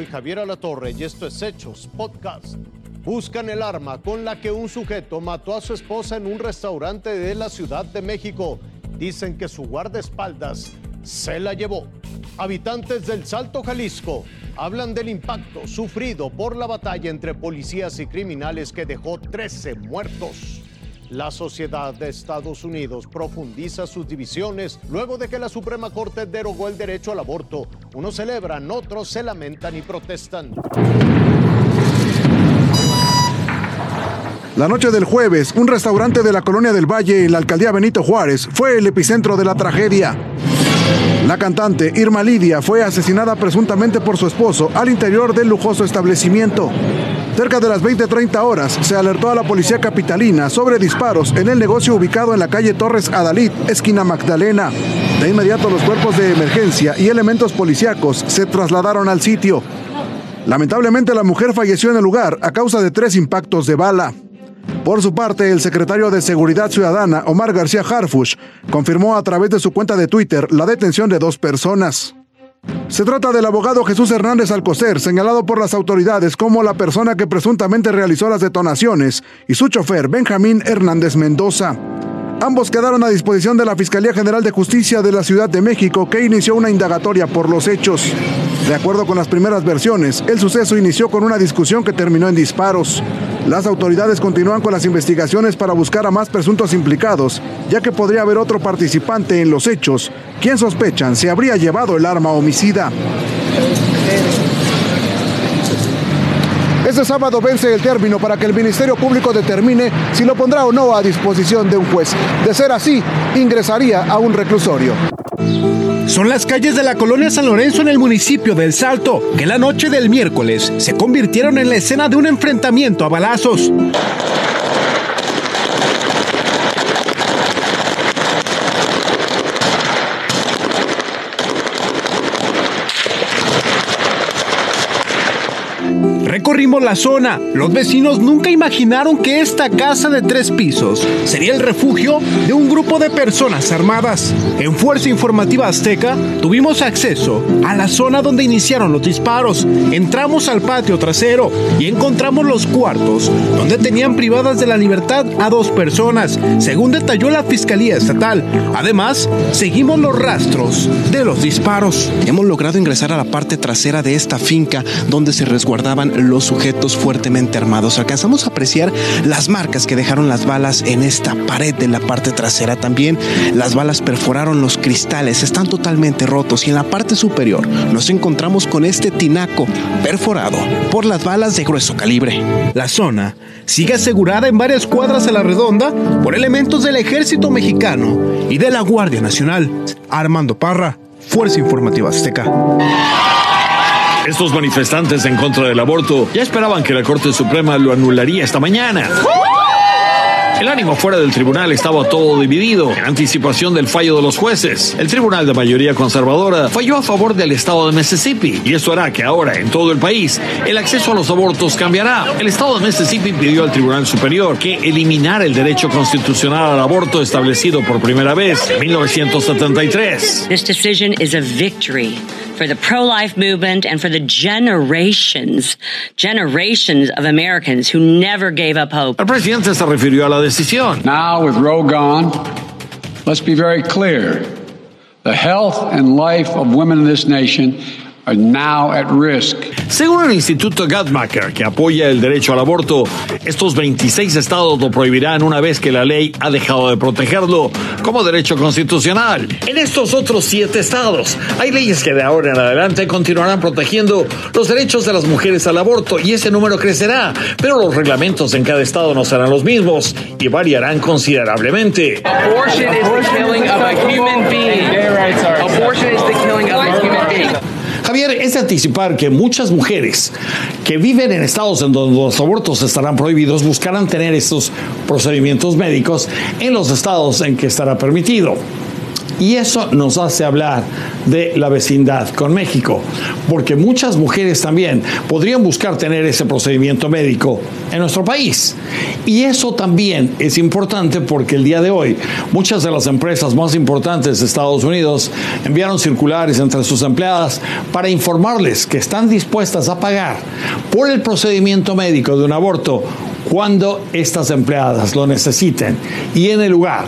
Soy Javier Alatorre y esto es Hechos Podcast. Buscan el arma con la que un sujeto mató a su esposa en un restaurante de la Ciudad de México. Dicen que su guardaespaldas se la llevó. Habitantes del Salto Jalisco hablan del impacto sufrido por la batalla entre policías y criminales que dejó 13 muertos. La sociedad de Estados Unidos profundiza sus divisiones luego de que la Suprema Corte derogó el derecho al aborto. Unos celebran, otros se lamentan y protestan. La noche del jueves, un restaurante de la Colonia del Valle en la alcaldía Benito Juárez fue el epicentro de la tragedia. La cantante Irma Lidia fue asesinada presuntamente por su esposo al interior del lujoso establecimiento. Cerca de las 20-30 horas se alertó a la policía capitalina sobre disparos en el negocio ubicado en la calle Torres Adalid, esquina Magdalena. De inmediato los cuerpos de emergencia y elementos policíacos se trasladaron al sitio. Lamentablemente la mujer falleció en el lugar a causa de tres impactos de bala. Por su parte, el secretario de Seguridad Ciudadana, Omar García Harfush, confirmó a través de su cuenta de Twitter la detención de dos personas. Se trata del abogado Jesús Hernández Alcocer, señalado por las autoridades como la persona que presuntamente realizó las detonaciones, y su chofer, Benjamín Hernández Mendoza. Ambos quedaron a disposición de la Fiscalía General de Justicia de la Ciudad de México, que inició una indagatoria por los hechos. De acuerdo con las primeras versiones, el suceso inició con una discusión que terminó en disparos. Las autoridades continúan con las investigaciones para buscar a más presuntos implicados, ya que podría haber otro participante en los hechos, quien sospechan se habría llevado el arma homicida. Este sábado vence el término para que el Ministerio Público determine si lo pondrá o no a disposición de un juez. De ser así, ingresaría a un reclusorio. Son las calles de la colonia San Lorenzo en el municipio del Salto, que la noche del miércoles se convirtieron en la escena de un enfrentamiento a balazos. Recorrimos la zona. Los vecinos nunca imaginaron que esta casa de tres pisos sería el refugio de un grupo de personas armadas. En Fuerza Informativa Azteca tuvimos acceso a la zona donde iniciaron los disparos. Entramos al patio trasero y encontramos los cuartos donde tenían privadas de la libertad a dos personas, según detalló la Fiscalía Estatal. Además, seguimos los rastros de los disparos. Hemos logrado ingresar a la parte trasera de esta finca donde se resguardaban los sujetos fuertemente armados. Alcanzamos a apreciar las marcas que dejaron las balas en esta pared de la parte trasera. También las balas perforaron los cristales, están totalmente rotos y en la parte superior nos encontramos con este tinaco perforado por las balas de grueso calibre. La zona sigue asegurada en varias cuadras a la redonda por elementos del ejército mexicano y de la Guardia Nacional. Armando Parra, Fuerza Informativa Azteca. Estos manifestantes en contra del aborto ya esperaban que la Corte Suprema lo anularía esta mañana. El ánimo fuera del tribunal estaba todo dividido en anticipación del fallo de los jueces. El tribunal de mayoría conservadora falló a favor del estado de Mississippi y esto hará que ahora en todo el país el acceso a los abortos cambiará. El estado de Mississippi pidió al Tribunal Superior que eliminara el derecho constitucional al aborto establecido por primera vez en 1973. This decision is a victory for the pro life movement and for the generations, generations of Americans who never gave up hope. El presidente se refirió a la decisión. Now, with Roe gone, let's be very clear. The health and life of women in this nation are now at risk. Según el Instituto Guttmacher, que apoya el derecho al aborto, estos 26 estados lo prohibirán una vez que la ley ha dejado de protegerlo como derecho constitucional. En estos otros siete estados hay leyes que de ahora en adelante continuarán protegiendo los derechos de las mujeres al aborto y ese número crecerá, pero los reglamentos en cada estado no serán los mismos y variarán considerablemente. Abortion is the killing of a human being. Abortion is the killing of a human being. Javier, es de anticipar que muchas mujeres que viven en estados en donde los abortos estarán prohibidos buscarán tener estos procedimientos médicos en los estados en que estará permitido. Y eso nos hace hablar de la vecindad con México, porque muchas mujeres también podrían buscar tener ese procedimiento médico en nuestro país. Y eso también es importante porque el día de hoy muchas de las empresas más importantes de Estados Unidos enviaron circulares entre sus empleadas para informarles que están dispuestas a pagar por el procedimiento médico de un aborto cuando estas empleadas lo necesiten y en el lugar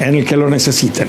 en el que lo necesiten.